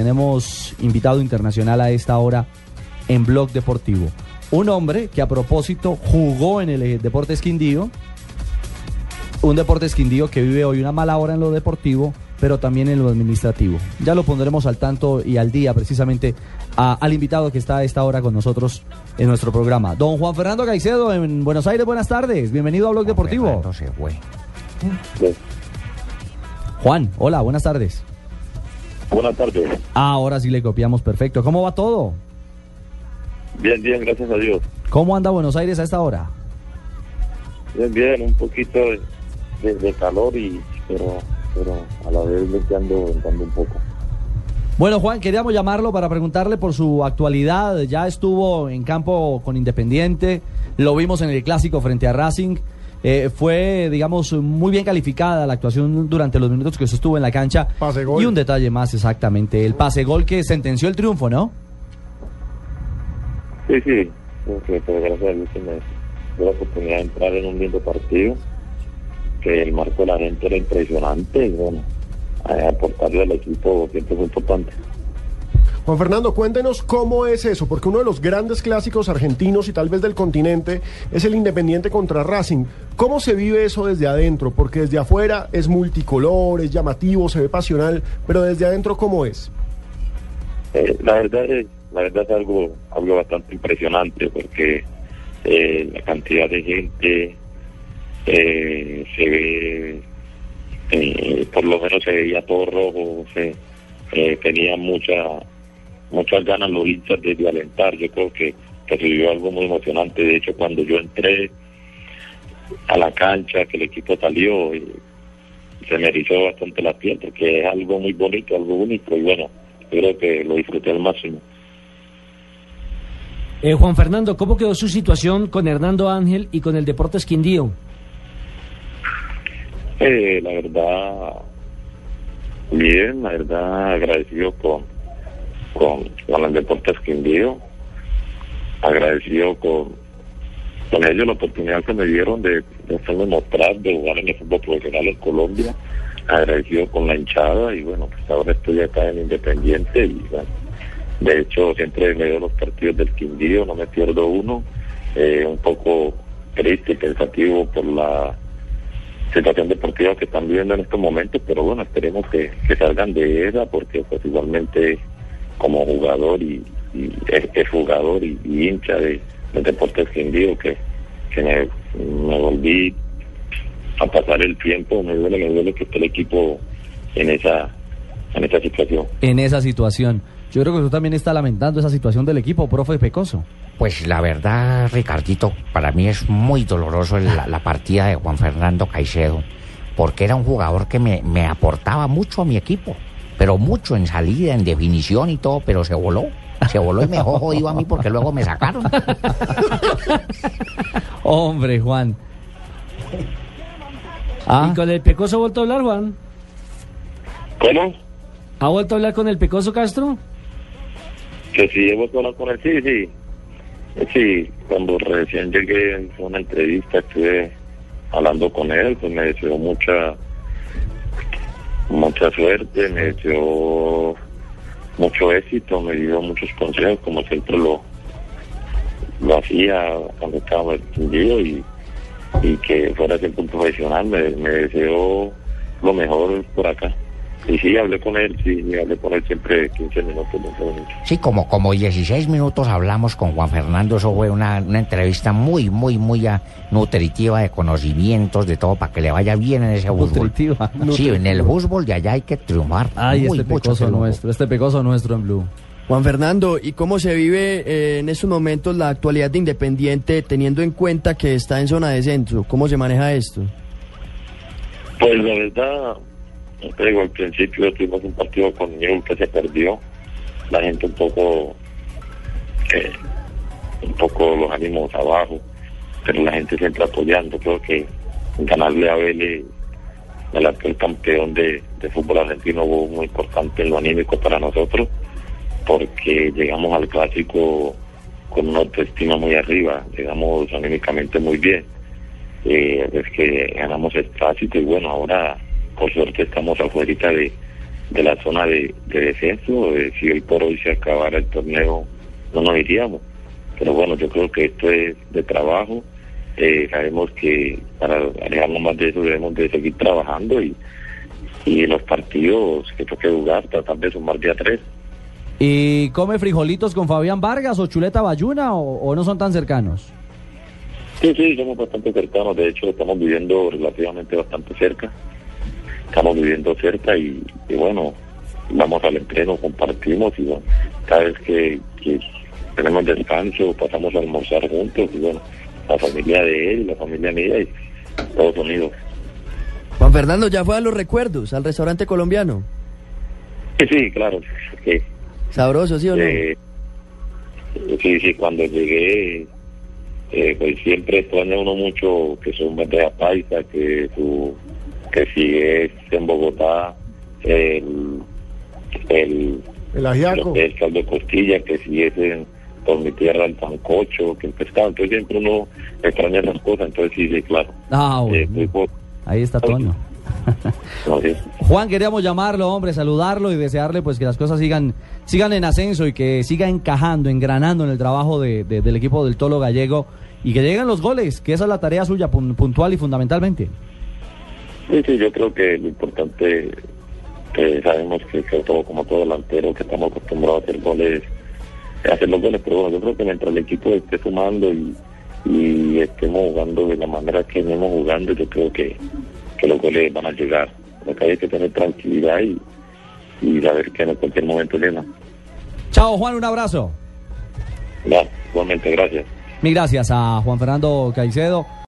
Tenemos invitado internacional a esta hora en Blog Deportivo. Un hombre que a propósito jugó en el eh, Deportes Quindío. Un Deportes Quindío que vive hoy una mala hora en lo deportivo, pero también en lo administrativo. Ya lo pondremos al tanto y al día precisamente a- al invitado que está a esta hora con nosotros en nuestro programa. Don Juan Fernando Caicedo en Buenos Aires, buenas tardes. Bienvenido a Blog Deportivo. Fernando se fue. Juan, hola, buenas tardes. Buenas tardes. Ahora sí le copiamos perfecto. ¿Cómo va todo? Bien, bien, gracias a Dios. ¿Cómo anda Buenos Aires a esta hora? Bien, bien, un poquito de, calor y pero pero a la vez le ando ventando un poco. Bueno, Juan, queríamos llamarlo para preguntarle por su actualidad. Ya estuvo en campo con Independiente, lo vimos en el clásico frente a Racing. Eh, fue, digamos, muy bien calificada la actuación durante los minutos que se estuvo en la cancha. Pase gol. Y un detalle más, exactamente, el pase gol que sentenció el triunfo, ¿no? Sí, sí, porque pues, gracias a Dios que me dio la oportunidad de entrar en un lindo partido, que el marco de la gente era impresionante y bueno, eh, aportarle al equipo siempre fue importante. Juan Fernando, cuéntenos cómo es eso, porque uno de los grandes clásicos argentinos y tal vez del continente es el Independiente contra Racing. ¿Cómo se vive eso desde adentro? Porque desde afuera es multicolor, es llamativo, se ve pasional, pero desde adentro ¿cómo es? Eh, la verdad es la verdad es algo algo bastante impresionante porque eh, la cantidad de gente eh, se ve eh, por lo menos se veía todo rojo se eh, tenía mucha muchas ganas los hinchas de, de alentar yo creo que, que se vivió algo muy emocionante de hecho cuando yo entré a la cancha que el equipo salió eh, se me erizó bastante la piel porque es algo muy bonito algo único y bueno yo creo que lo disfruté al máximo. Eh, Juan Fernando, ¿cómo quedó su situación con Hernando Ángel y con el Deportes Quindío? Eh, la verdad, bien, la verdad, agradecido con, con, con el Deportes Quindío, agradecido con, con ellos la oportunidad que me dieron de, de hacerme mostrar, de jugar en el fútbol profesional en Colombia, agradecido con la hinchada y bueno, pues ahora estoy acá en Independiente y de hecho siempre me veo los partidos del Quindío, no me pierdo uno, eh, un poco triste y pensativo por la situación deportiva que están viviendo en estos momentos, pero bueno, esperemos que, que salgan de ella porque pues igualmente como jugador y, y es, es jugador y, y hincha de, del deporte Quindío que, que me, me volví a pasar el tiempo, me duele, me duele que esté el equipo en esa, en esa situación. En esa situación. Yo creo que usted también está lamentando esa situación del equipo, profe Pecoso. Pues la verdad, Ricardito, para mí es muy doloroso la, la partida de Juan Fernando Caicedo, porque era un jugador que me, me aportaba mucho a mi equipo, pero mucho en salida, en definición y todo, pero se voló. Se voló y me dejó jodido a mí porque luego me sacaron. Hombre, Juan. Ah, ¿Y con el Pecoso ha vuelto a hablar, Juan? ¿Cómo? ¿Ha vuelto a hablar con el Pecoso Castro? Que sí, he vuelto a hablar con él, sí, sí. Sí, cuando recién llegué en una entrevista estuve hablando con él, pues me deseó mucha mucha suerte, me deseó mucho éxito, me dio muchos consejos como siempre lo lo hacía cuando estaba entendido y, y que fuera siempre un profesional, me, me deseó lo mejor por acá. Y sí, hablé con él, sí, hablé con él siempre 15 minutos, 20 minutos. Sí, como, como 16 minutos hablamos con Juan Fernando, eso fue una, una entrevista muy, muy, muy ah, nutritiva de conocimientos, de todo, para que le vaya bien en ese fútbol. nutritiva. Sí, en el fútbol de allá hay que triunfar. Ay, Muy, este mucho Pecoso nuestro, este Pecoso nuestro en Blue. Juan Fernando, ¿y cómo se vive eh, en estos momentos la actualidad de Independiente teniendo en cuenta que está en zona de centro? ¿Cómo se maneja esto? Pues la verdad, te digo, al principio tuvimos un partido con Newell que se perdió. La gente un poco, eh, un poco los ánimos abajo, pero la gente siempre apoyando. Creo que ganarle a Vélez, el actual campeón de, de fútbol argentino, fue muy importante en lo anímico para nosotros, porque llegamos al clásico con una autoestima muy arriba, llegamos anímicamente muy bien eh, es que ganamos el clásico y bueno, ahora por suerte estamos afuera de, de la zona de, de descenso. eh, si hoy por hoy se acabara el torneo, no nos iríamos. Pero bueno, yo creo que esto es de trabajo. Eh, sabemos que para alejarnos más de eso debemos de seguir trabajando y, y los partidos que toque jugar, tratar de sumar día tres. ¿Y come frijolitos con Fabián Vargas o chuleta bayuna o, o no son tan cercanos? Sí, sí, somos bastante cercanos. De hecho, estamos viviendo relativamente bastante cerca. Estamos viviendo cerca y, y bueno, vamos al entreno, compartimos y bueno, cada vez que, que tenemos descanso pasamos a almorzar juntos y bueno, la familia de él, la familia mía y todos unidos. Juan Fernando ya fue a los recuerdos, al restaurante colombiano. Sí, sí, claro. que Sabroso, ¿sí o no? Eh, sí, sí, cuando llegué, eh, pues siempre extraña uno mucho que son bandeja paisa, que su, que si es en Bogotá, el, el, El lo ajiaco. que es caldo de costilla, que si es en, por mi tierra el pancocho, que el pescado, entonces siempre uno extraña esas cosas, entonces sí, sí, claro. Ah, Eh, bueno. muy poco, Ahí está Toño. Juan, queríamos llamarlo, hombre, saludarlo y desearle pues que las cosas sigan, sigan en ascenso y que siga encajando, engranando en el trabajo de- de- del equipo del Tolo Gallego y que lleguen los goles, que esa es la tarea suya pun- puntual y fundamentalmente. Sí, sí, yo creo que lo importante, que sabemos que, que todo, como todo delantero, que estamos acostumbrados a hacer goles, a hacer los goles, pero bueno, yo creo que mientras el equipo esté sumando y, y estemos jugando de la manera que venimos jugando, yo creo que, que los goles van a llegar. Lo que hay que tener tranquilidad y, y saber que en cualquier momento llegan. Chao, Juan, un abrazo. Ya, igualmente, gracias. Mil gracias a Juan Fernando Caicedo.